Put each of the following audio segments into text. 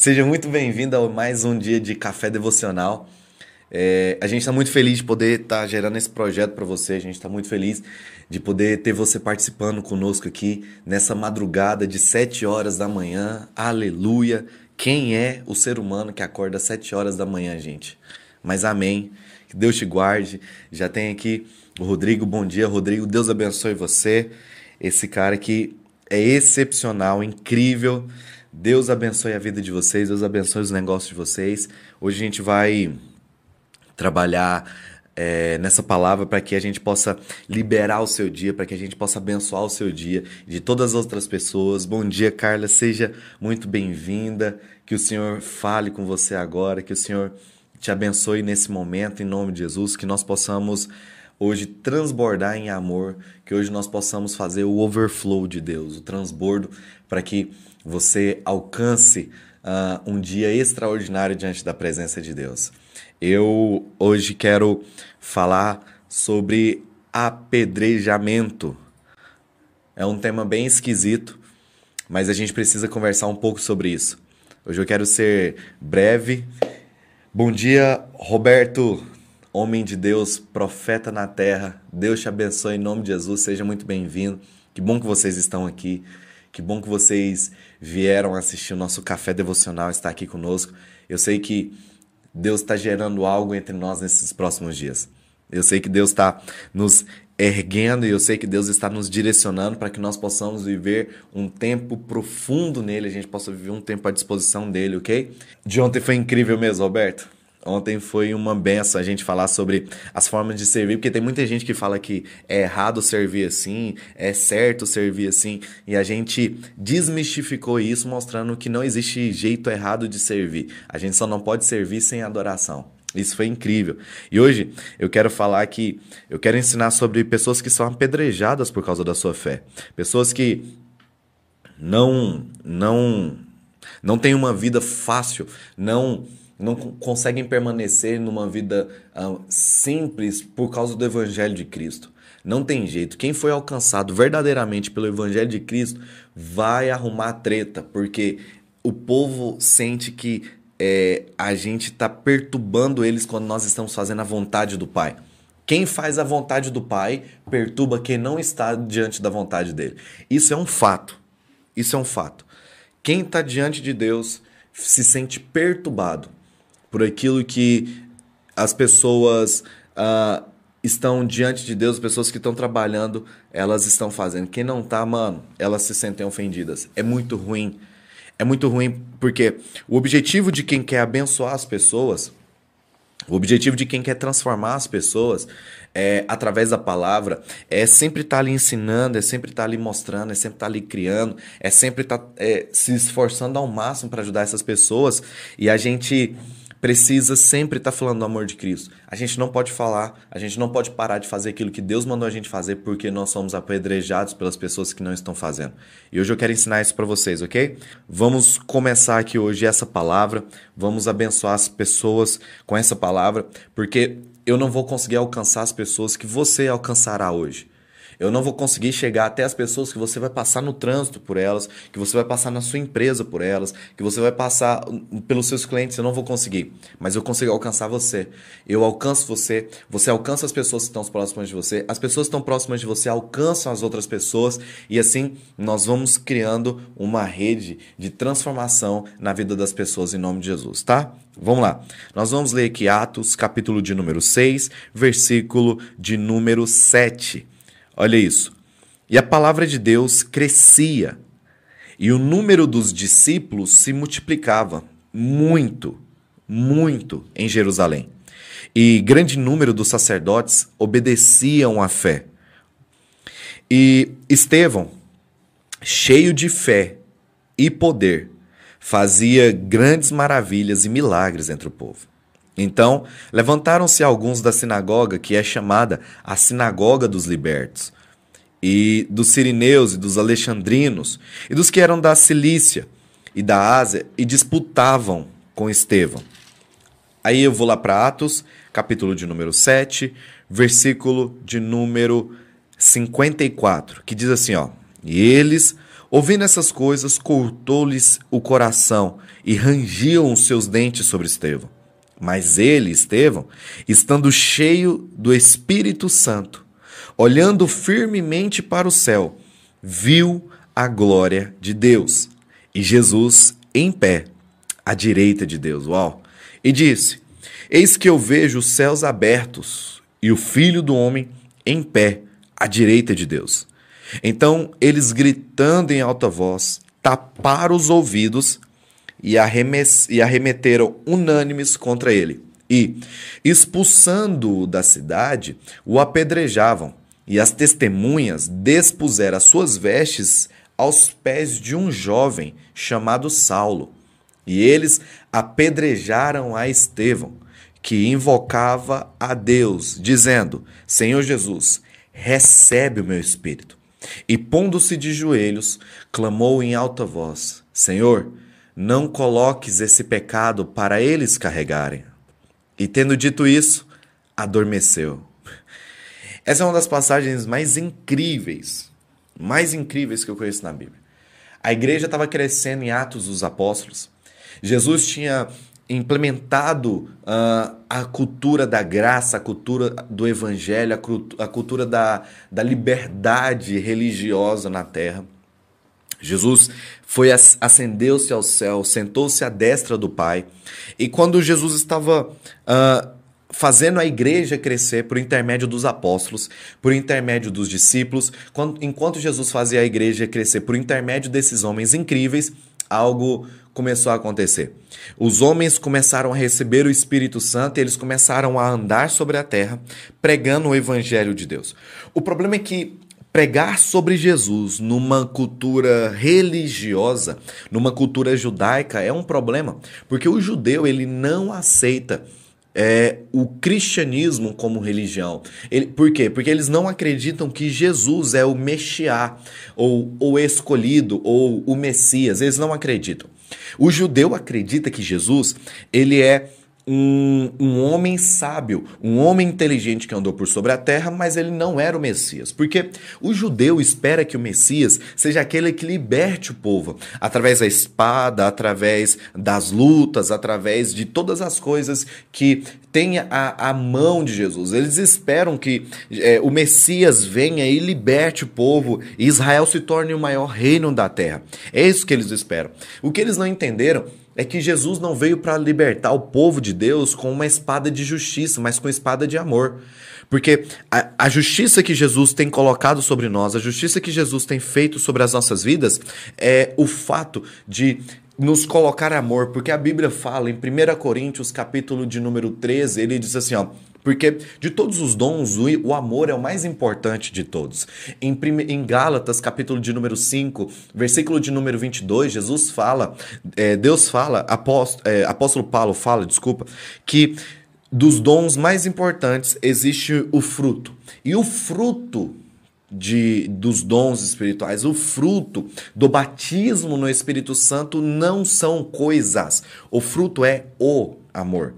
Seja muito bem-vindo a mais um dia de café devocional. É, a gente está muito feliz de poder estar tá gerando esse projeto para você. A gente está muito feliz de poder ter você participando conosco aqui nessa madrugada de 7 horas da manhã. Aleluia! Quem é o ser humano que acorda às 7 horas da manhã, gente? Mas amém. Que Deus te guarde. Já tem aqui o Rodrigo. Bom dia, Rodrigo. Deus abençoe você. Esse cara que é excepcional, incrível. Deus abençoe a vida de vocês, Deus abençoe os negócios de vocês. Hoje a gente vai trabalhar é, nessa palavra para que a gente possa liberar o seu dia, para que a gente possa abençoar o seu dia de todas as outras pessoas. Bom dia, Carla, seja muito bem-vinda. Que o Senhor fale com você agora, que o Senhor te abençoe nesse momento, em nome de Jesus, que nós possamos hoje transbordar em amor, que hoje nós possamos fazer o overflow de Deus, o transbordo, para que você alcance uh, um dia extraordinário diante da presença de Deus. Eu hoje quero falar sobre apedrejamento. É um tema bem esquisito, mas a gente precisa conversar um pouco sobre isso. Hoje eu quero ser breve. Bom dia, Roberto homem de Deus, profeta na terra. Deus te abençoe em nome de Jesus, seja muito bem-vindo. Que bom que vocês estão aqui. Que bom que vocês vieram assistir o nosso café devocional, estar aqui conosco. Eu sei que Deus está gerando algo entre nós nesses próximos dias. Eu sei que Deus está nos erguendo e eu sei que Deus está nos direcionando para que nós possamos viver um tempo profundo nele, a gente possa viver um tempo à disposição dele, ok? De ontem foi incrível mesmo, Roberto. Ontem foi uma benção a gente falar sobre as formas de servir, porque tem muita gente que fala que é errado servir assim, é certo servir assim, e a gente desmistificou isso mostrando que não existe jeito errado de servir. A gente só não pode servir sem adoração. Isso foi incrível. E hoje eu quero falar que eu quero ensinar sobre pessoas que são apedrejadas por causa da sua fé. Pessoas que não não não têm uma vida fácil, não não conseguem permanecer numa vida uh, simples por causa do Evangelho de Cristo. Não tem jeito. Quem foi alcançado verdadeiramente pelo Evangelho de Cristo vai arrumar treta, porque o povo sente que é, a gente está perturbando eles quando nós estamos fazendo a vontade do Pai. Quem faz a vontade do Pai perturba quem não está diante da vontade dele. Isso é um fato. Isso é um fato. Quem está diante de Deus se sente perturbado por aquilo que as pessoas uh, estão diante de Deus, pessoas que estão trabalhando, elas estão fazendo. Quem não tá, mano, elas se sentem ofendidas. É muito ruim. É muito ruim porque o objetivo de quem quer abençoar as pessoas, o objetivo de quem quer transformar as pessoas é, através da palavra é sempre estar tá ali ensinando, é sempre estar tá ali mostrando, é sempre estar tá ali criando, é sempre estar é, se esforçando ao máximo para ajudar essas pessoas. E a gente precisa sempre estar tá falando do amor de Cristo. A gente não pode falar, a gente não pode parar de fazer aquilo que Deus mandou a gente fazer porque nós somos apedrejados pelas pessoas que não estão fazendo. E hoje eu quero ensinar isso para vocês, ok? Vamos começar aqui hoje essa palavra, vamos abençoar as pessoas com essa palavra, porque eu não vou conseguir alcançar as pessoas que você alcançará hoje. Eu não vou conseguir chegar até as pessoas que você vai passar no trânsito por elas, que você vai passar na sua empresa por elas, que você vai passar pelos seus clientes. Eu não vou conseguir, mas eu consigo alcançar você. Eu alcanço você, você alcança as pessoas que estão próximas de você, as pessoas que estão próximas de você alcançam as outras pessoas e assim nós vamos criando uma rede de transformação na vida das pessoas em nome de Jesus, tá? Vamos lá. Nós vamos ler aqui Atos, capítulo de número 6, versículo de número 7. Olha isso. E a palavra de Deus crescia, e o número dos discípulos se multiplicava muito, muito em Jerusalém. E grande número dos sacerdotes obedeciam à fé. E Estevão, cheio de fé e poder, fazia grandes maravilhas e milagres entre o povo. Então, levantaram-se alguns da sinagoga, que é chamada a Sinagoga dos Libertos, e dos sirineus e dos alexandrinos, e dos que eram da Cilícia e da Ásia, e disputavam com Estevão. Aí eu vou lá para Atos, capítulo de número 7, versículo de número 54, que diz assim, ó: "E eles Ouvindo essas coisas, cortou-lhes o coração e rangiam os seus dentes sobre Estevão. Mas ele, Estevão, estando cheio do Espírito Santo, olhando firmemente para o céu, viu a glória de Deus e Jesus em pé, à direita de Deus. Uau! E disse: Eis que eu vejo os céus abertos e o Filho do Homem em pé, à direita de Deus. Então eles, gritando em alta voz, taparam os ouvidos e, e arremeteram unânimes contra ele. E, expulsando-o da cidade, o apedrejavam, e as testemunhas despuseram as suas vestes aos pés de um jovem chamado Saulo. E eles apedrejaram a Estevão, que invocava a Deus, dizendo: Senhor Jesus, recebe o meu espírito. E pondo-se de joelhos, clamou em alta voz: Senhor, não coloques esse pecado para eles carregarem. E tendo dito isso, adormeceu. Essa é uma das passagens mais incríveis, mais incríveis que eu conheço na Bíblia. A igreja estava crescendo em Atos dos Apóstolos. Jesus tinha implementado uh, a cultura da graça, a cultura do evangelho, a, cultura da, da liberdade religiosa na terra. Jesus foi ascendeu-se ao céu, sentou-se à destra do Pai. E quando Jesus estava uh, fazendo a igreja crescer por intermédio dos apóstolos, por intermédio dos discípulos, enquanto Jesus fazia a igreja crescer por intermédio desses homens incríveis, algo começou a acontecer. Os homens começaram a receber o Espírito Santo e eles começaram a andar sobre a terra pregando o evangelho de Deus. O problema é que pregar sobre Jesus numa cultura religiosa, numa cultura judaica é um problema, porque o judeu ele não aceita é, o cristianismo como religião. Ele, por quê? Porque eles não acreditam que Jesus é o Messiá, ou o escolhido, ou o Messias. Eles não acreditam. O judeu acredita que Jesus ele é um, um homem sábio, um homem inteligente que andou por sobre a terra, mas ele não era o Messias. Porque o judeu espera que o Messias seja aquele que liberte o povo, através da espada, através das lutas, através de todas as coisas que tenha a, a mão de Jesus. Eles esperam que é, o Messias venha e liberte o povo e Israel se torne o maior reino da terra. É isso que eles esperam. O que eles não entenderam é que Jesus não veio para libertar o povo de Deus com uma espada de justiça, mas com espada de amor. Porque a, a, justiça que Jesus tem colocado sobre nós, a justiça que Jesus tem feito sobre as nossas vidas, é o fato de nos colocar amor, porque a Bíblia fala em 1 Coríntios, capítulo de número 13, ele diz assim, ó, porque de todos os dons, o amor é o mais importante de todos. Em, em Gálatas, capítulo de número 5, versículo de número 22, Jesus fala, é, Deus fala, apóstolo, é, apóstolo Paulo fala, desculpa, que dos dons mais importantes existe o fruto. E o fruto de, dos dons espirituais, o fruto do batismo no Espírito Santo não são coisas. O fruto é o amor.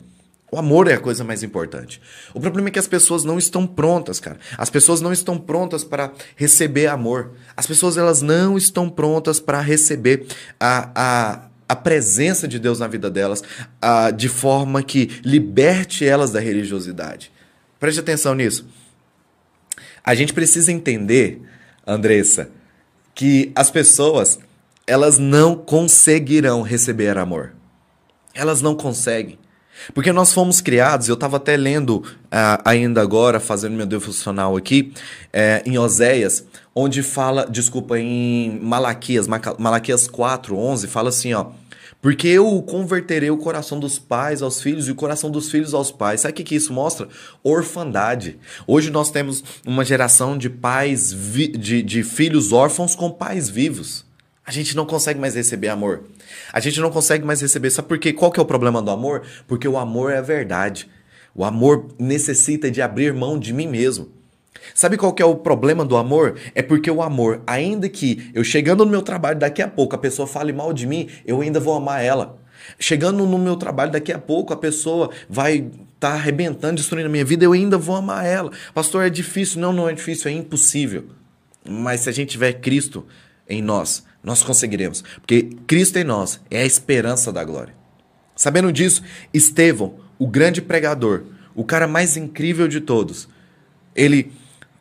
O amor é a coisa mais importante. O problema é que as pessoas não estão prontas, cara. As pessoas não estão prontas para receber amor. As pessoas elas não estão prontas para receber a, a, a presença de Deus na vida delas a, de forma que liberte elas da religiosidade. Preste atenção nisso. A gente precisa entender, Andressa, que as pessoas elas não conseguirão receber amor. Elas não conseguem. Porque nós fomos criados, eu estava até lendo uh, ainda agora, fazendo meu devocional aqui, uh, em Oséias, onde fala, desculpa, em Malaquias, Malaquias 4, 11, fala assim, ó, porque eu converterei o coração dos pais aos filhos e o coração dos filhos aos pais. Sabe o que, que isso mostra? Orfandade. Hoje nós temos uma geração de pais, de, de filhos órfãos com pais vivos. A gente não consegue mais receber amor. A gente não consegue mais receber. Sabe por quê? Qual que é o problema do amor? Porque o amor é a verdade. O amor necessita de abrir mão de mim mesmo. Sabe qual que é o problema do amor? É porque o amor, ainda que eu chegando no meu trabalho daqui a pouco a pessoa fale mal de mim, eu ainda vou amar ela. Chegando no meu trabalho daqui a pouco a pessoa vai estar tá arrebentando, destruindo a minha vida, eu ainda vou amar ela. Pastor, é difícil? Não, não é difícil, é impossível. Mas se a gente tiver Cristo em nós, Nós conseguiremos. Porque Cristo em nós é a esperança da glória. Sabendo disso, Estevão, o grande pregador, o cara mais incrível de todos, ele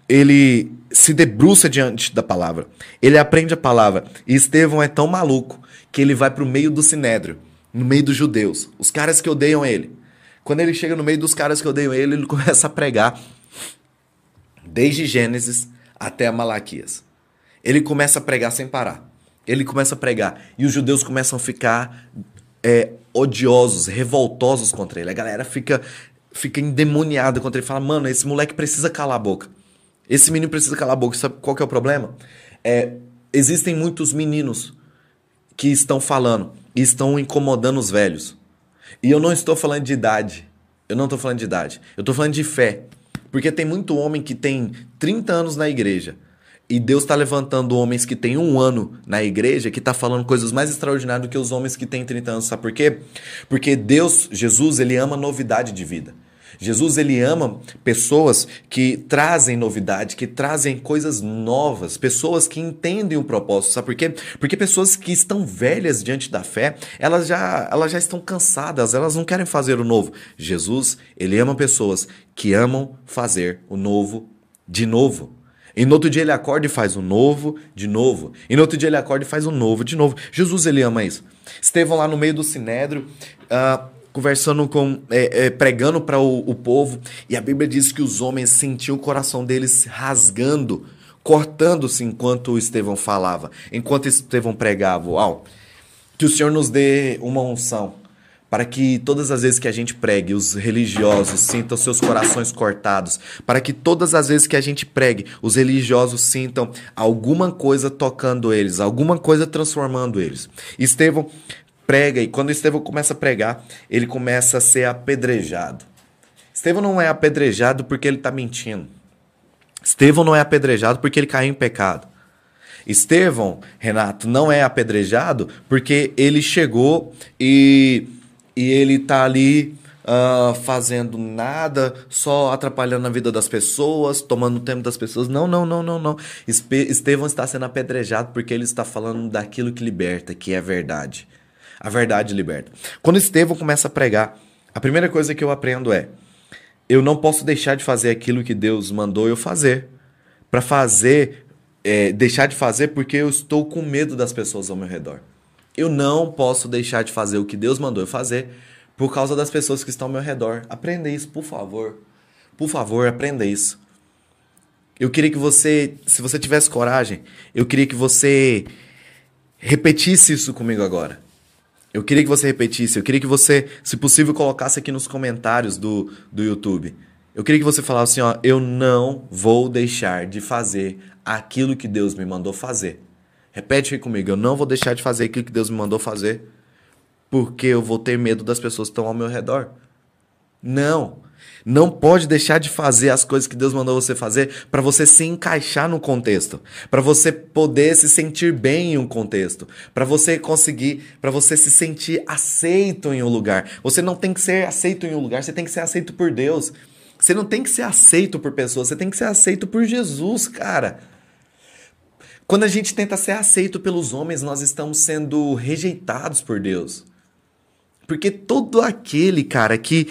ele se debruça diante da palavra. Ele aprende a palavra. E Estevão é tão maluco que ele vai para o meio do sinédrio, no meio dos judeus, os caras que odeiam ele. Quando ele chega no meio dos caras que odeiam ele, ele começa a pregar desde Gênesis até Malaquias. Ele começa a pregar sem parar. Ele começa a pregar e os judeus começam a ficar é, odiosos, revoltosos contra ele. A galera fica fica endemoniada contra ele. Fala, mano, esse moleque precisa calar a boca. Esse menino precisa calar a boca. Sabe qual que é o problema? É, existem muitos meninos que estão falando e estão incomodando os velhos. E eu não estou falando de idade. Eu não estou falando de idade. Eu estou falando de fé. Porque tem muito homem que tem 30 anos na igreja e Deus está levantando homens que têm um ano na igreja que está falando coisas mais extraordinárias do que os homens que têm 30 anos. Sabe por quê? Porque Deus, Jesus, ele ama novidade de vida. Jesus ele ama pessoas que trazem novidade, que trazem coisas novas, pessoas que entendem o propósito. Sabe por quê? Porque pessoas que estão velhas diante da fé, elas já, elas já estão cansadas, elas não querem fazer o novo. Jesus, ele ama pessoas que amam fazer o novo de novo. E no outro dia ele acorda e faz o novo de novo. E no outro dia ele acorda e faz o novo de novo. Jesus ele ama isso. Estevão lá no meio do sinédrio, uh, conversando com, é, é, pregando para o, o, povo. E a Bíblia diz que os homens sentiam o coração deles rasgando, cortando-se enquanto Estevão falava, enquanto Estevão pregava. Uau! Que o Senhor nos dê uma unção para que todas as vezes que a gente pregue, os religiosos sintam seus corações cortados, para que todas as vezes que a gente pregue, os religiosos sintam alguma coisa tocando eles, alguma coisa transformando eles. Estevão prega e quando Estevão começa a pregar, ele começa a ser apedrejado. Estevão não é apedrejado porque ele está mentindo. Estevão não é apedrejado porque ele caiu em pecado. Estevão, Renato, não é apedrejado porque ele chegou e e ele tá ali uh, fazendo nada, só atrapalhando a vida das pessoas, tomando o tempo das pessoas. Não, não, não, não, não. Estevão está sendo apedrejado porque ele está falando daquilo que liberta, que é verdade. A verdade liberta. Quando Estevão começa a pregar, a primeira coisa que eu aprendo é: eu não posso deixar de fazer aquilo que Deus mandou eu fazer. Para fazer, é, deixar de fazer porque eu estou com medo das pessoas ao meu redor. Eu não posso deixar de fazer o que Deus mandou eu fazer por causa das pessoas que estão ao meu redor. Aprenda isso, por favor. Por favor, aprenda isso. Eu queria que você, se você tivesse coragem, eu queria que você repetisse isso comigo agora. Eu queria que você repetisse, eu queria que você, se possível, colocasse aqui nos comentários do, do YouTube. Eu queria que você falasse assim, ó, eu não vou deixar de fazer aquilo que Deus me mandou fazer. Repete aí comigo. Eu não vou deixar de fazer aquilo que Deus me mandou fazer porque eu vou ter medo das pessoas que estão ao meu redor. Não. Não pode deixar de fazer as coisas que Deus mandou você fazer para você se encaixar no contexto, para você poder se sentir bem em um contexto, para você conseguir, para você se sentir aceito em um lugar. Você não tem que ser aceito em um lugar, você tem que ser aceito por Deus. Você não tem que ser aceito por pessoas, você tem que ser aceito por Jesus, cara. Quando a gente tenta ser aceito pelos homens, nós estamos sendo rejeitados por Deus. Porque todo aquele, cara, que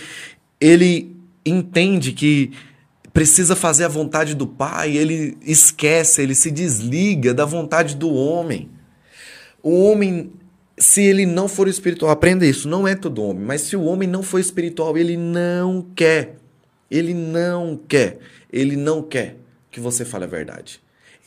ele entende que precisa fazer a vontade do Pai, ele esquece, ele se desliga da vontade do homem. O homem, se ele não for espiritual, aprenda isso, não é todo homem, mas se o homem não for espiritual, ele não quer. Ele não quer. Ele não quer que você fale a verdade.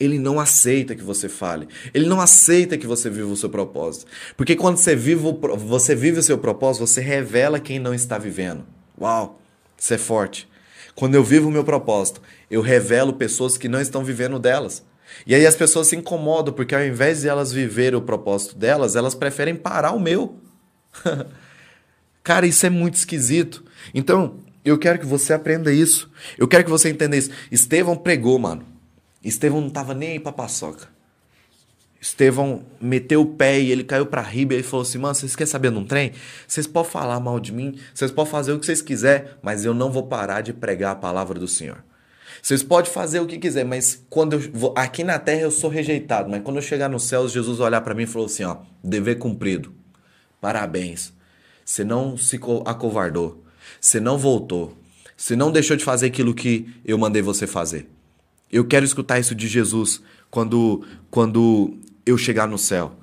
Ele não aceita que você fale. Ele não aceita que você viva o seu propósito. Porque quando você vive, o, você vive o seu propósito, você revela quem não está vivendo. Uau, isso é forte. Quando eu vivo o meu propósito, eu revelo pessoas que não estão vivendo delas. E aí as pessoas se incomodam porque ao invés de elas viverem o propósito delas, elas preferem parar o meu. Cara, isso é muito esquisito. Então, eu quero que você aprenda isso. Eu quero que você entenda isso. Estevão pregou, mano. Estevão não estava nem aí pra paçoca. Estevão meteu o pé e ele caiu pra riba e falou assim: Mano, vocês querem saber de um trem? Vocês podem falar mal de mim, vocês podem fazer o que vocês quiserem, mas eu não vou parar de pregar a palavra do Senhor. Vocês podem fazer o que quiser, mas quando eu vou aqui na terra eu sou rejeitado, mas quando eu chegar no céu, Jesus olhar para mim e falou assim, ó, dever cumprido. Parabéns. Você não se acovardou. Você não voltou. Você não deixou de fazer aquilo que eu mandei você fazer. Eu quero escutar isso de Jesus quando quando eu chegar no céu.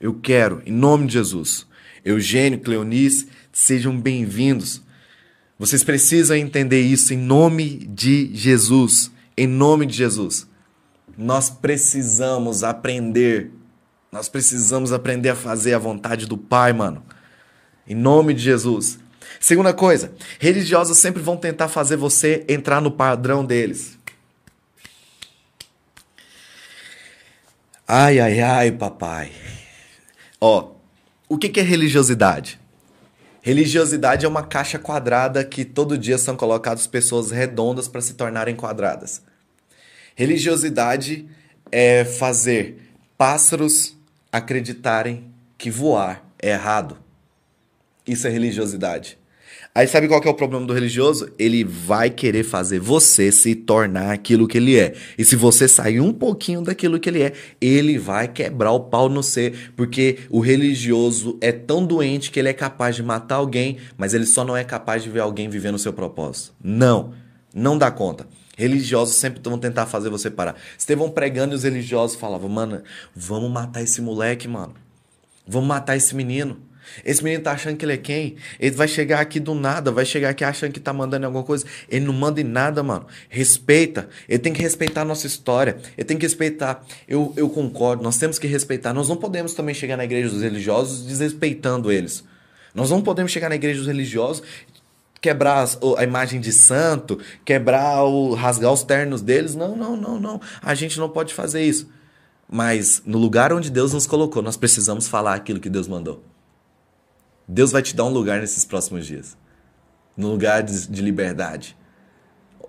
Eu quero, em nome de Jesus. Eugênio, Cleonice, sejam bem-vindos. Vocês precisam entender isso em nome de Jesus. Em nome de Jesus. Nós precisamos aprender. Nós precisamos aprender a fazer a vontade do Pai, mano. Em nome de Jesus. Segunda coisa, religiosos sempre vão tentar fazer você entrar no padrão deles. Ai, ai, ai, papai. Ó, o que, que é religiosidade? Religiosidade é uma caixa quadrada que todo dia são colocadas pessoas redondas para se tornarem quadradas. Religiosidade é fazer pássaros acreditarem que voar é errado. Isso é religiosidade. Aí sabe qual que é o problema do religioso? Ele vai querer fazer você se tornar aquilo que ele é. E se você sair um pouquinho daquilo que ele é, ele vai quebrar o pau no ser, porque o religioso é tão doente que ele é capaz de matar alguém, mas ele só não é capaz de ver alguém vivendo o seu propósito. Não, não dá conta. Religiosos sempre vão tentar fazer você parar. Estevão pregando e os religiosos falavam, mano, vamos matar esse moleque, mano. Vamos matar esse menino. Esse menino tá achando que ele é quem? Ele vai chegar aqui do nada, vai chegar aqui achando que tá mandando alguma coisa. Ele não manda em nada, mano. Respeita. Ele tem que respeitar a nossa história. Ele tem que respeitar. Eu, eu concordo, nós temos que respeitar. Nós não podemos também chegar na igreja dos religiosos desrespeitando eles. Nós não podemos chegar na igreja dos religiosos quebrar a imagem de santo, quebrar o rasgar os ternos deles. Não, não, não, não. A gente não pode fazer isso. Mas no lugar onde Deus nos colocou, nós precisamos falar aquilo que Deus mandou. Deus vai te dar um lugar nesses próximos dias. No lugar de liberdade.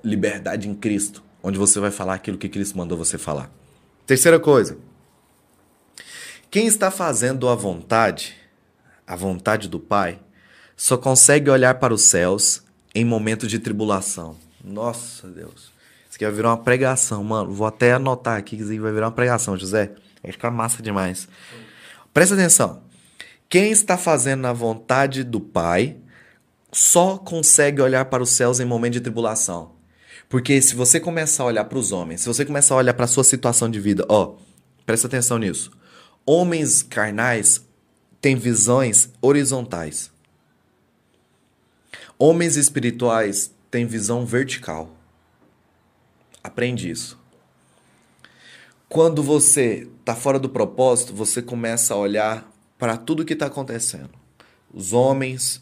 Liberdade em Cristo. Onde você vai falar aquilo que Cristo mandou você falar. Terceira coisa. Quem está fazendo a vontade, a vontade do Pai, só consegue olhar para os céus em momentos de tribulação. Nossa Deus. Isso aqui vai virar uma pregação, mano. Vou até anotar aqui que vai virar uma pregação, José. Vai ficar massa demais. Presta atenção. Quem está fazendo a vontade do Pai só consegue olhar para os céus em momento de tribulação. Porque se você começar a olhar para os homens, se você começar a olhar para a sua situação de vida, ó, presta atenção nisso. Homens carnais têm visões horizontais. Homens espirituais têm visão vertical. Aprende isso. Quando você está fora do propósito, você começa a olhar para tudo que está acontecendo. Os homens,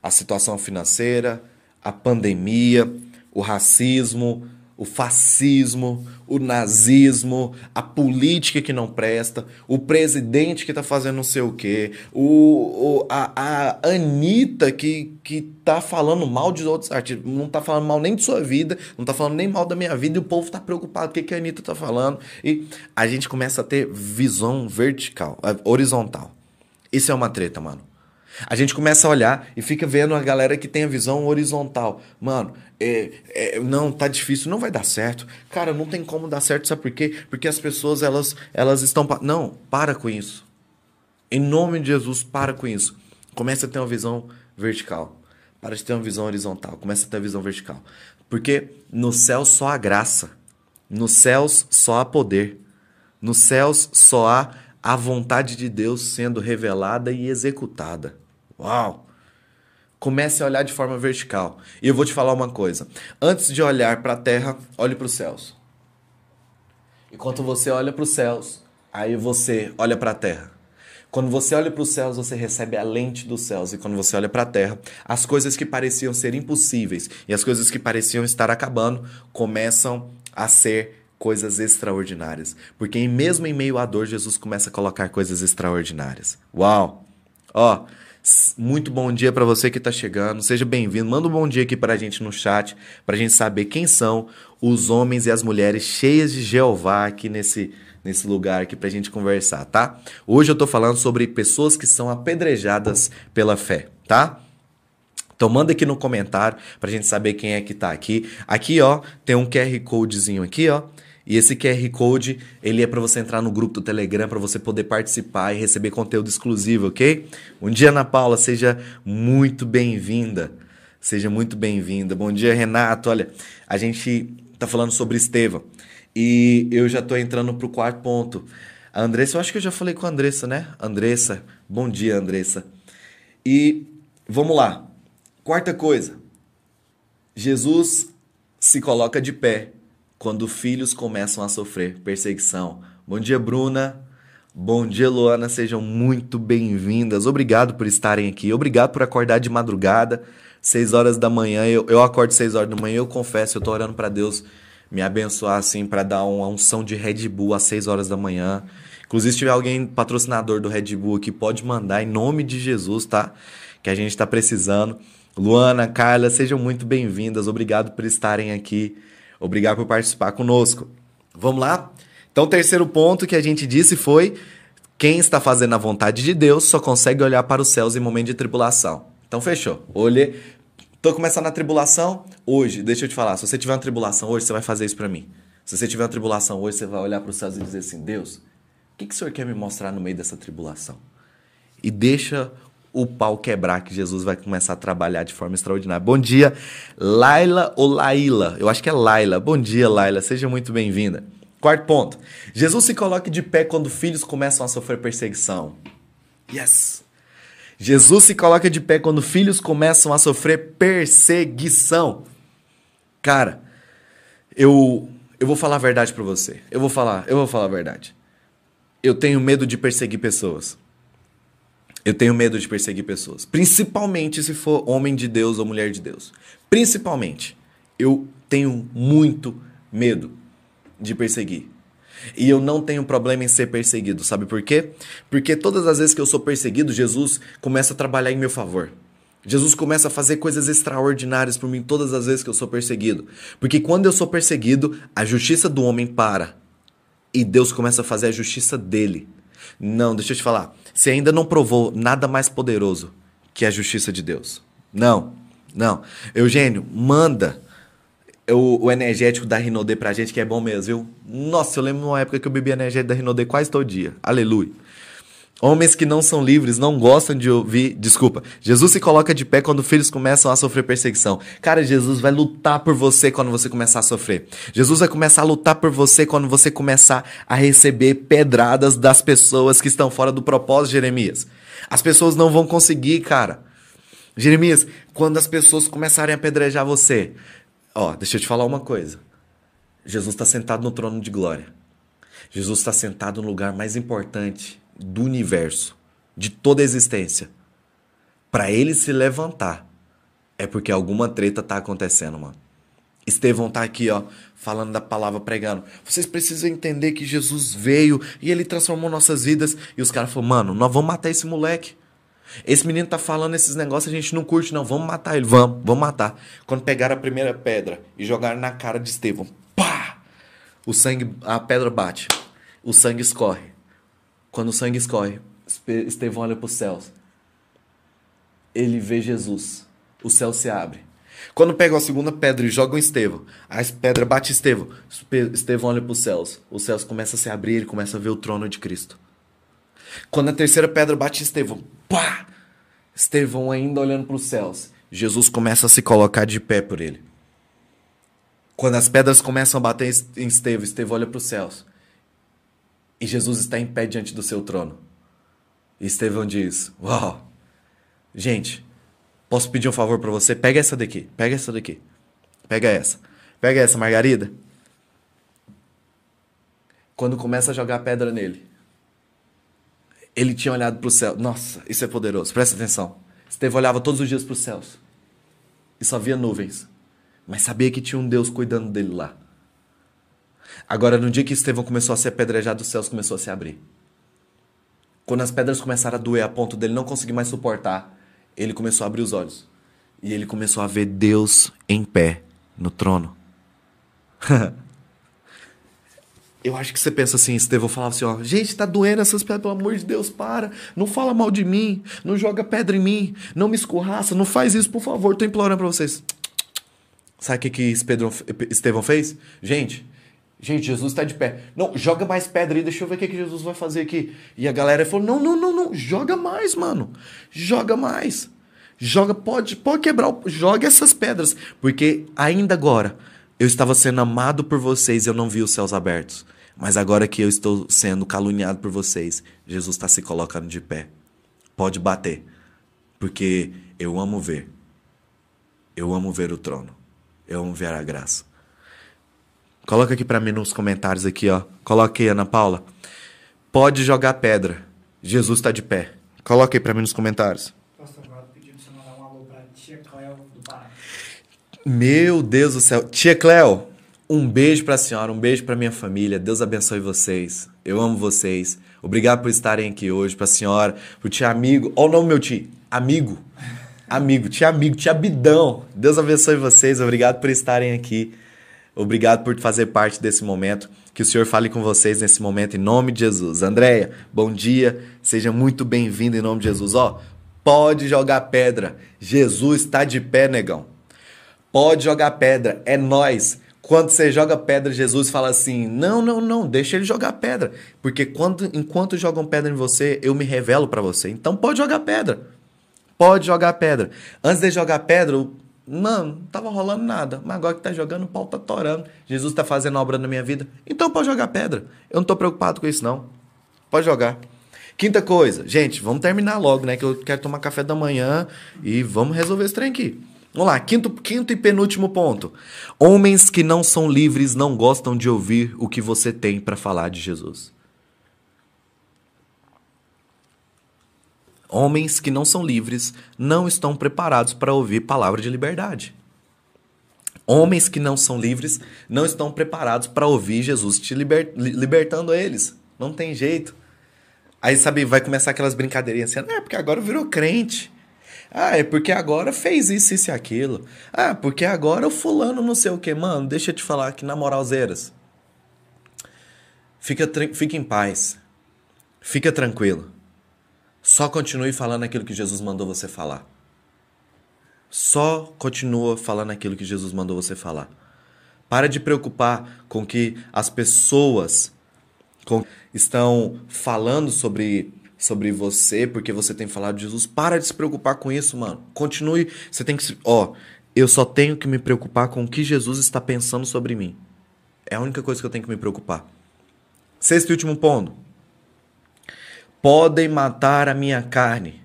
a situação financeira, a pandemia, o racismo, o fascismo, o nazismo, a política que não presta, o presidente que está fazendo não sei o quê, o, o, a, a Anitta que, que tá falando mal de outros artistas, não está falando mal nem de sua vida, não está falando nem mal da minha vida, e o povo está preocupado com o que, que a Anitta está falando. E a gente começa a ter visão vertical, eh, horizontal. Isso é uma treta, mano. A gente começa a olhar e fica vendo a galera que tem a visão horizontal. Mano, é, é, não, tá difícil, não vai dar certo. Cara, não tem como dar certo, sabe por quê? Porque as pessoas, elas, elas estão... Não, para com isso. Em nome de Jesus, para com isso. Começa a ter uma visão vertical. Para de ter uma visão horizontal. Começa a ter uma visão vertical. Porque no céu só há graça. Nos céus só há poder. Nos céus só há a vontade de Deus sendo revelada e executada. Uau! Comece a olhar de forma vertical. E eu vou te falar uma coisa. Antes de olhar para a terra, olhe para os céus. Enquanto você olha para os céus, aí você olha para a terra. Quando você olha para os céus, você recebe a lente dos céus. E quando você olha para a terra, as coisas que pareciam ser impossíveis e as coisas que pareciam estar acabando começam a ser coisas extraordinárias. Porque mesmo em meio à dor, Jesus começa a colocar coisas extraordinárias. Uau! Ó, muito bom dia para você que está chegando. Seja bem-vindo. Manda um bom dia aqui para a gente no chat, para a gente saber quem são os homens e as mulheres cheias de Jeová aqui nesse, nesse lugar aqui para a gente conversar, tá? Hoje eu estou falando sobre pessoas que são apedrejadas pela fé, tá? Então manda aqui no comentário pra gente saber quem é que tá aqui. Aqui, ó, tem um QR Codezinho aqui, ó. E esse QR Code, ele é para você entrar no grupo do Telegram, para você poder participar e receber conteúdo exclusivo, ok? Bom dia, Ana Paula, seja muito bem-vinda. Seja muito bem-vinda. Bom dia, Renato. Olha, a gente tá falando sobre Estevão. E eu já tô entrando pro quarto ponto. A Andressa, eu acho que eu já falei com a Andressa, né? Andressa, bom dia, Andressa. E vamos lá. Quarta coisa. Jesus se coloca de pé quando filhos começam a sofrer perseguição. Bom dia, Bruna. Bom dia, Luana. Sejam muito bem-vindas. Obrigado por estarem aqui. Obrigado por acordar de madrugada, 6 horas da manhã. Eu, eu acordo 6 horas da manhã. Eu confesso, eu tô orando para Deus me abençoar assim para dar uma unção de Red Bull às 6 horas da manhã. Inclusive, se tiver alguém patrocinador do Red Bull aqui, pode mandar em nome de Jesus, tá? Que a gente está precisando. Luana, Carla, sejam muito bem-vindas. Obrigado por estarem aqui. Obrigado por participar conosco. Vamos lá? Então, o terceiro ponto que a gente disse foi: quem está fazendo a vontade de Deus só consegue olhar para os céus em momento de tribulação. Então, fechou. Olhe. Tô começando a tribulação hoje. Deixa eu te falar. Se você tiver uma tribulação hoje, você vai fazer isso para mim. Se você tiver uma tribulação hoje, você vai olhar para os céus e dizer assim: Deus, o que, que o Senhor quer me mostrar no meio dessa tribulação? E deixa o pau quebrar que Jesus vai começar a trabalhar de forma extraordinária. Bom dia, Laila ou Laila? Eu acho que é Laila. Bom dia, Laila. Seja muito bem-vinda. Quarto ponto. Jesus se coloca de pé quando filhos começam a sofrer perseguição. Yes. Jesus se coloca de pé quando filhos começam a sofrer perseguição. Cara, eu eu vou falar a verdade para você. Eu vou falar, eu vou falar a verdade. Eu tenho medo de perseguir pessoas. Eu tenho medo de perseguir pessoas, principalmente se for homem de Deus ou mulher de Deus. Principalmente, eu tenho muito medo de perseguir. E eu não tenho problema em ser perseguido, sabe por quê? Porque todas as vezes que eu sou perseguido, Jesus começa a trabalhar em meu favor. Jesus começa a fazer coisas extraordinárias por mim todas as vezes que eu sou perseguido. Porque quando eu sou perseguido, a justiça do homem para. E Deus começa a fazer a justiça dele. Não, deixa eu te falar. Você ainda não provou nada mais poderoso que a justiça de Deus. Não, não. Eugênio, manda o, o energético da Rinodê pra gente, que é bom mesmo, viu? Nossa, eu lembro numa época que eu bebi energético da Rinodê quase todo dia. Aleluia. Homens que não são livres não gostam de ouvir. Desculpa. Jesus se coloca de pé quando filhos começam a sofrer perseguição. Cara, Jesus vai lutar por você quando você começar a sofrer. Jesus vai começar a lutar por você quando você começar a receber pedradas das pessoas que estão fora do propósito, Jeremias. As pessoas não vão conseguir, cara. Jeremias, quando as pessoas começarem a apedrejar você. Ó, deixa eu te falar uma coisa. Jesus está sentado no trono de glória. Jesus está sentado no lugar mais importante do universo, de toda a existência, para ele se levantar, é porque alguma treta tá acontecendo, mano. Estevão tá aqui, ó, falando da palavra, pregando. Vocês precisam entender que Jesus veio e ele transformou nossas vidas. E os caras falaram, mano, nós vamos matar esse moleque. Esse menino tá falando esses negócios, a gente não curte, não. Vamos matar ele, vamos, vamos matar. Quando pegaram a primeira pedra e jogaram na cara de Estevão, pá! O sangue, a pedra bate, o sangue escorre. Quando o sangue escorre, Estevão olha para os céus. Ele vê Jesus. O céu se abre. Quando pegam a segunda pedra e jogam Estevão, a pedra bate Estevão. Estevão olha para os céus. Os céus começam a se abrir, ele começa a ver o trono de Cristo. Quando a terceira pedra bate Estevão, pá! Estevão ainda olhando para os céus. Jesus começa a se colocar de pé por ele. Quando as pedras começam a bater em Estevão, Estevão olha para os céus. E Jesus está em pé diante do seu trono. E Estevão diz: Uau! Gente, posso pedir um favor para você? Pega essa daqui, pega essa daqui. Pega essa. Pega essa, Margarida. Quando começa a jogar pedra nele, ele tinha olhado para o céu. Nossa, isso é poderoso. Presta atenção. Estevão olhava todos os dias para os céus e só via nuvens, mas sabia que tinha um Deus cuidando dele lá. Agora, no dia que Estevão começou a ser apedrejado, os céus começou a se abrir. Quando as pedras começaram a doer a ponto dele não conseguir mais suportar, ele começou a abrir os olhos. E ele começou a ver Deus em pé no trono. Eu acho que você pensa assim, Estevão falava assim, ó, gente, tá doendo essas pedras, pelo amor de Deus, para. Não fala mal de mim, não joga pedra em mim, não me escorraça, não faz isso, por favor, tô implorando pra vocês. Sabe o que, que Estevão fez? Gente, gente, Jesus está de pé. Não, joga mais pedra aí, deixa eu ver o que, que Jesus vai fazer aqui. E a galera falou: não, não, não, não, joga mais, mano. Joga mais. Joga, pode, pode quebrar, joga essas pedras. Porque ainda agora eu estava sendo amado por vocês eu não vi os céus abertos. Mas agora que eu estou sendo caluniado por vocês, Jesus está se colocando de pé. Pode bater. Porque eu amo ver. Eu amo ver o trono eu amo ver a graça. Coloca aqui para mim nos comentários aqui, ó. Coloca aí, Ana Paula. Pode jogar pedra. Jesus está de pé. Coloca aí para mim nos comentários. Pastor, agora você mandar um alô pra tia Cléo do Pará. Meu Deus do céu. Tia Cléo, um beijo pra senhora, um beijo pra minha família. Deus abençoe vocês. Eu amo vocês. Obrigado por estarem aqui hoje, pra senhora, pro tio amigo. Olha o nome meu tio. Amigo. Amigo, tia amigo, tia Bidão. Deus abençoe vocês. Obrigado por estarem aqui. Obrigado por fazer parte desse momento. Que o Senhor fale com vocês nesse momento, em nome de Jesus. Andréia, bom dia. Seja muito bem-vindo em nome de Jesus. Ó, pode jogar pedra. Jesus está de pé, negão. Pode jogar pedra. É nós. Quando você joga pedra, Jesus fala assim: Não, não, não, deixa ele jogar pedra. Porque quando, enquanto jogam pedra em você, eu me revelo para você. Então pode jogar pedra pode jogar pedra. Antes de jogar pedra, mano, não tava rolando nada. Mas agora que tá jogando, o pau tá torando. Jesus tá fazendo obra na minha vida. Então pode jogar pedra. Eu não tô preocupado com isso, não. Pode jogar. Quinta coisa, gente, vamos terminar logo, né? Que eu quero tomar café da manhã e vamos resolver esse trem aqui. Vamos lá, quinto, quinto e penúltimo ponto. Homens que não são livres não gostam de ouvir o que você tem para falar de Jesus. Homens que não são livres não estão preparados para ouvir palavra de liberdade. Homens que não são livres não estão preparados para ouvir Jesus te liber, libertando eles. Não tem jeito. Aí, sabe, vai começar aquelas brincadeirinhas assim, é porque agora virou crente. Ah, é porque agora fez isso, isso e aquilo. Ah, porque agora o fulano não sei o que. Mano, deixa eu te falar aqui na moralzeiras. Fica, fica em paz. Fica tranquilo. Só continue falando aquilo que Jesus mandou você falar. Só continua falando aquilo que Jesus mandou você falar. Para de preocupar com que as pessoas estão falando sobre sobre você porque você tem falado de Jesus. Para de se preocupar com isso, mano. Continue, você tem que ó, eu só tenho que me preocupar com o que Jesus está pensando sobre mim. É a única coisa que eu tenho que me preocupar. Sexto e último ponto. Podem matar a minha carne,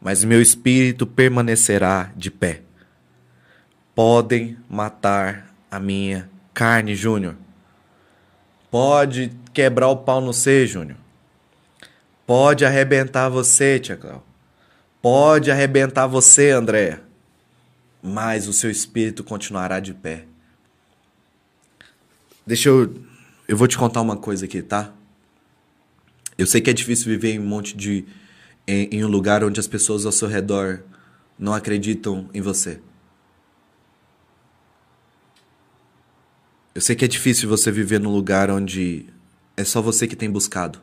mas meu espírito permanecerá de pé. Podem matar a minha carne, Júnior. Pode quebrar o pau no C, Júnior. Pode arrebentar você, Tia Cláudia. Pode arrebentar você, André. Mas o seu espírito continuará de pé. Deixa eu. Eu vou te contar uma coisa aqui, tá? Eu sei que é difícil viver em um monte de. em, em um lugar onde as pessoas ao seu redor não acreditam em você. Eu sei que é difícil você viver num lugar onde é só você que tem buscado.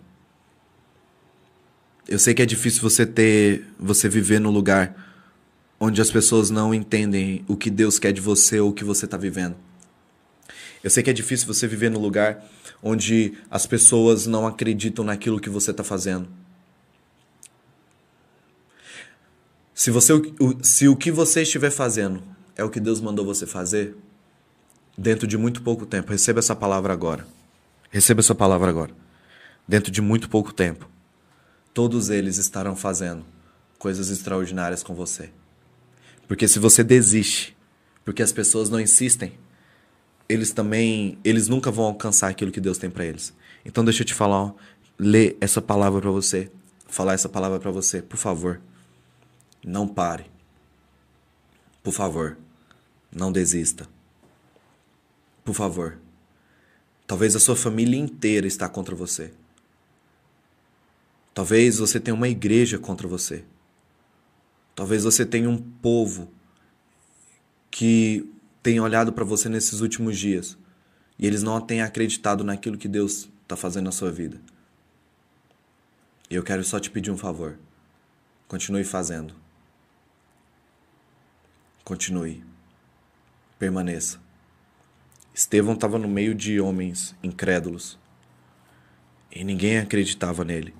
Eu sei que é difícil você ter, você viver num lugar onde as pessoas não entendem o que Deus quer de você ou o que você está vivendo. Eu sei que é difícil você viver num lugar onde as pessoas não acreditam naquilo que você está fazendo. Se, você, se o que você estiver fazendo é o que Deus mandou você fazer, dentro de muito pouco tempo, receba essa palavra agora. Receba essa palavra agora. Dentro de muito pouco tempo, todos eles estarão fazendo coisas extraordinárias com você. Porque se você desiste, porque as pessoas não insistem, eles também, eles nunca vão alcançar aquilo que Deus tem para eles. Então deixa eu te falar, ó, ler essa palavra para você, falar essa palavra para você, por favor. Não pare. Por favor, não desista. Por favor. Talvez a sua família inteira está contra você. Talvez você tenha uma igreja contra você. Talvez você tenha um povo que tem olhado para você nesses últimos dias, e eles não têm acreditado naquilo que Deus está fazendo na sua vida. E eu quero só te pedir um favor. Continue fazendo. Continue. Permaneça. Estevão estava no meio de homens incrédulos e ninguém acreditava nele.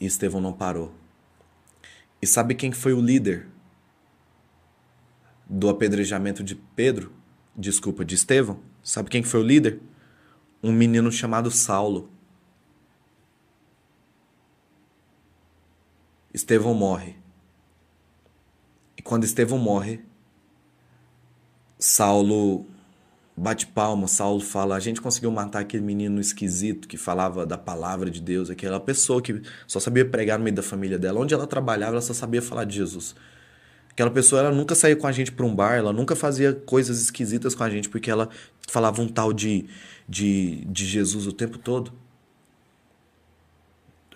E Estevão não parou. E sabe quem foi o líder do apedrejamento de Pedro? Desculpa, de Estevão? Sabe quem foi o líder? Um menino chamado Saulo. Estevão morre. E quando Estevão morre, Saulo bate palma, Saulo fala: A gente conseguiu matar aquele menino esquisito que falava da palavra de Deus, aquela pessoa que só sabia pregar no meio da família dela. Onde ela trabalhava, ela só sabia falar de Jesus. Aquela pessoa, ela nunca saía com a gente para um bar, ela nunca fazia coisas esquisitas com a gente, porque ela falava um tal de, de, de Jesus o tempo todo.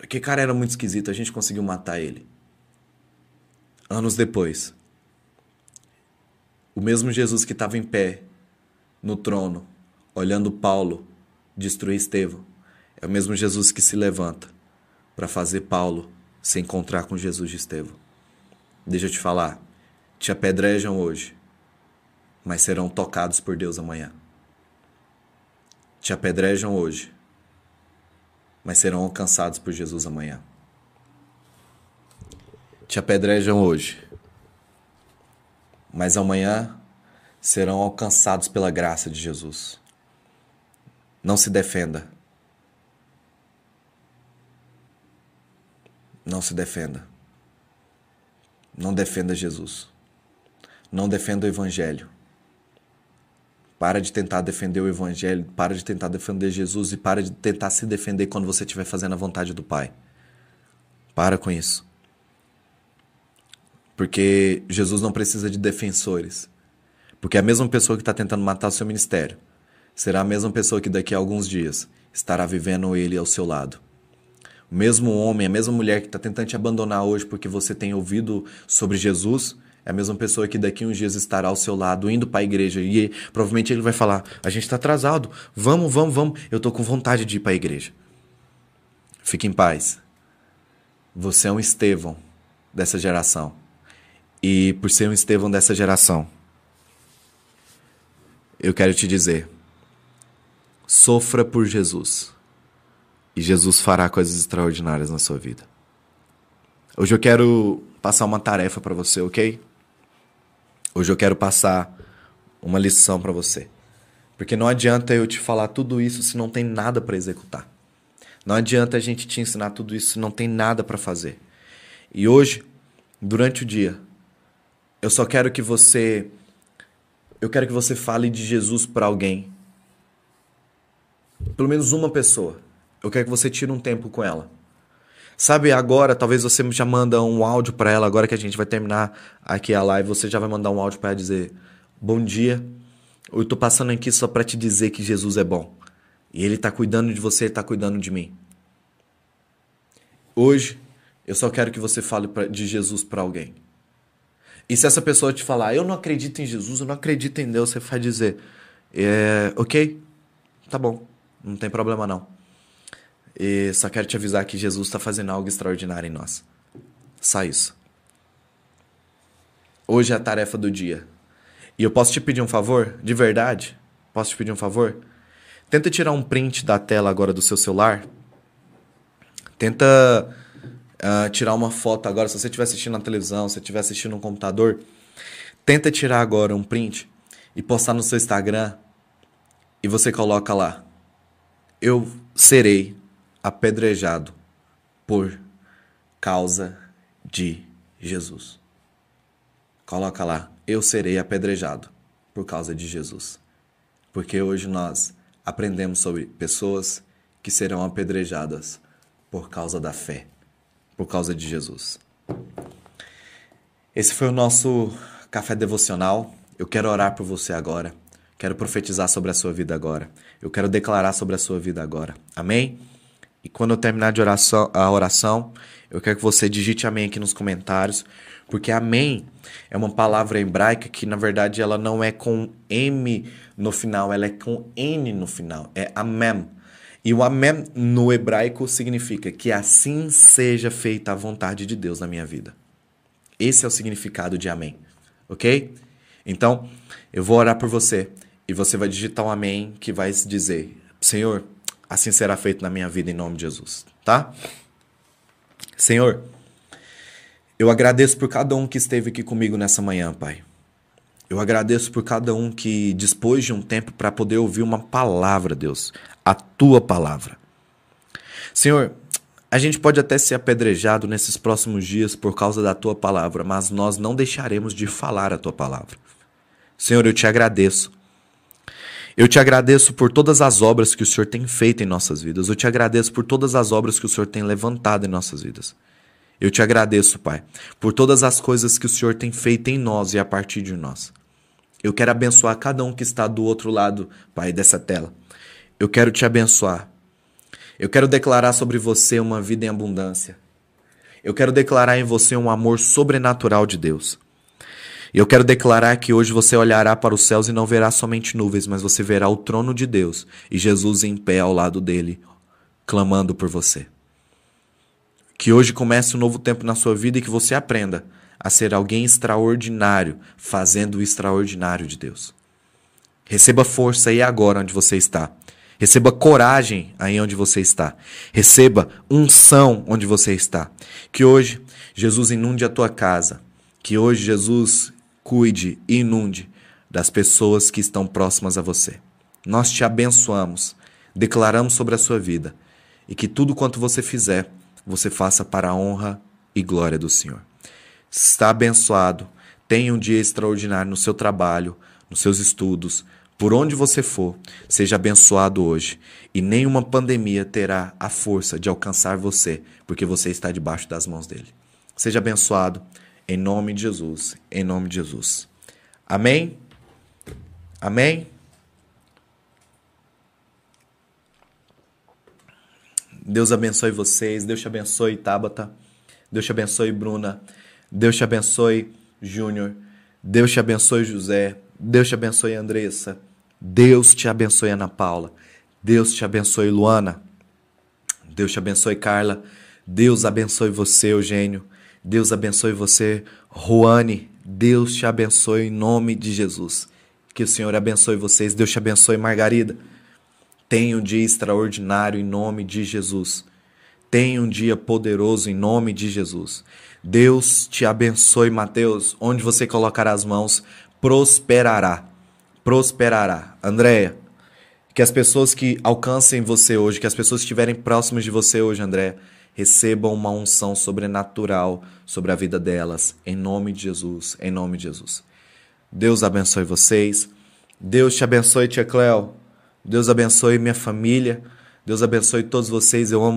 Aquele cara era muito esquisito, a gente conseguiu matar ele. Anos depois, o mesmo Jesus que estava em pé no trono, olhando Paulo destruir Estevão, é o mesmo Jesus que se levanta para fazer Paulo se encontrar com Jesus de Estevão. Deixa eu te falar, te apedrejam hoje, mas serão tocados por Deus amanhã. Te apedrejam hoje, mas serão alcançados por Jesus amanhã. Te apedrejam hoje, mas amanhã serão alcançados pela graça de Jesus. Não se defenda. Não se defenda. Não defenda Jesus. Não defenda o Evangelho. Para de tentar defender o Evangelho, para de tentar defender Jesus e para de tentar se defender quando você estiver fazendo a vontade do Pai. Para com isso. Porque Jesus não precisa de defensores. Porque a mesma pessoa que está tentando matar o seu ministério será a mesma pessoa que daqui a alguns dias estará vivendo ele ao seu lado. O mesmo homem, a mesma mulher que está tentando te abandonar hoje porque você tem ouvido sobre Jesus, é a mesma pessoa que daqui uns dias estará ao seu lado, indo para a igreja. E provavelmente ele vai falar: A gente está atrasado, vamos, vamos, vamos. Eu estou com vontade de ir para a igreja. Fique em paz. Você é um Estevão dessa geração. E por ser um Estevão dessa geração, eu quero te dizer: sofra por Jesus. E Jesus fará coisas extraordinárias na sua vida. Hoje eu quero passar uma tarefa para você, ok? Hoje eu quero passar uma lição para você. Porque não adianta eu te falar tudo isso se não tem nada para executar. Não adianta a gente te ensinar tudo isso se não tem nada para fazer. E hoje, durante o dia, eu só quero que você eu quero que você fale de Jesus para alguém. Pelo menos uma pessoa. Eu quero que você tire um tempo com ela. Sabe, agora, talvez você já manda um áudio para ela, agora que a gente vai terminar aqui a live, você já vai mandar um áudio para ela dizer: "Bom dia. Eu tô passando aqui só para te dizer que Jesus é bom. E ele tá cuidando de você, ele tá cuidando de mim." Hoje, eu só quero que você fale de Jesus para alguém. E se essa pessoa te falar, eu não acredito em Jesus, eu não acredito em Deus, você vai dizer, é, ok, tá bom, não tem problema não. E só quero te avisar que Jesus está fazendo algo extraordinário em nós. Só isso. Hoje é a tarefa do dia. E eu posso te pedir um favor? De verdade? Posso te pedir um favor? Tenta tirar um print da tela agora do seu celular. Tenta uh, tirar uma foto agora, se você estiver assistindo na televisão, se você estiver assistindo no computador, tenta tirar agora um print e postar no seu Instagram e você coloca lá: Eu serei apedrejado por causa de Jesus. Coloca lá: Eu serei apedrejado por causa de Jesus. Porque hoje nós aprendemos sobre pessoas que serão apedrejadas por causa da fé por causa de Jesus. Esse foi o nosso café devocional. Eu quero orar por você agora. Quero profetizar sobre a sua vida agora. Eu quero declarar sobre a sua vida agora. Amém? E quando eu terminar de oração, a oração, eu quero que você digite amém aqui nos comentários, porque amém é uma palavra hebraica que na verdade ela não é com M no final, ela é com N no final. É amém. E o amém no hebraico significa que assim seja feita a vontade de Deus na minha vida. Esse é o significado de amém. Ok? Então, eu vou orar por você e você vai digitar um amém que vai dizer: Senhor, assim será feito na minha vida em nome de Jesus. Tá? Senhor, eu agradeço por cada um que esteve aqui comigo nessa manhã, Pai. Eu agradeço por cada um que dispôs de um tempo para poder ouvir uma palavra, Deus, a tua palavra. Senhor, a gente pode até ser apedrejado nesses próximos dias por causa da tua palavra, mas nós não deixaremos de falar a tua palavra. Senhor, eu te agradeço. Eu te agradeço por todas as obras que o Senhor tem feito em nossas vidas. Eu te agradeço por todas as obras que o Senhor tem levantado em nossas vidas. Eu te agradeço, Pai, por todas as coisas que o Senhor tem feito em nós e a partir de nós. Eu quero abençoar cada um que está do outro lado, Pai, dessa tela. Eu quero te abençoar. Eu quero declarar sobre você uma vida em abundância. Eu quero declarar em você um amor sobrenatural de Deus. E eu quero declarar que hoje você olhará para os céus e não verá somente nuvens, mas você verá o trono de Deus e Jesus em pé ao lado dele, clamando por você. Que hoje comece um novo tempo na sua vida e que você aprenda a ser alguém extraordinário, fazendo o extraordinário de Deus. Receba força aí agora onde você está. Receba coragem aí onde você está. Receba unção onde você está. Que hoje Jesus inunde a tua casa. Que hoje Jesus cuide e inunde das pessoas que estão próximas a você. Nós te abençoamos, declaramos sobre a sua vida e que tudo quanto você fizer, você faça para a honra e glória do Senhor. Está abençoado, tenha um dia extraordinário no seu trabalho, nos seus estudos, por onde você for, seja abençoado hoje e nenhuma pandemia terá a força de alcançar você, porque você está debaixo das mãos dele. Seja abençoado. Em nome de Jesus. Em nome de Jesus. Amém? Amém? Deus abençoe vocês. Deus te abençoe, Tabata. Deus te abençoe, Bruna. Deus te abençoe, Júnior. Deus te abençoe, José. Deus te abençoe, Andressa. Deus te abençoe, Ana Paula. Deus te abençoe, Luana. Deus te abençoe, Carla. Deus abençoe você, Eugênio. Deus abençoe você, Juane. Deus te abençoe em nome de Jesus. Que o Senhor abençoe vocês. Deus te abençoe, Margarida. Tenha um dia extraordinário em nome de Jesus. Tenha um dia poderoso em nome de Jesus. Deus te abençoe, Mateus. Onde você colocar as mãos, prosperará. Prosperará. Andréia, que as pessoas que alcancem você hoje, que as pessoas que estiverem próximas de você hoje, Andréia, recebam uma unção sobrenatural sobre a vida delas, em nome de Jesus, em nome de Jesus. Deus abençoe vocês. Deus te abençoe, Tia Cleo. Deus abençoe minha família. Deus abençoe todos vocês. Eu amo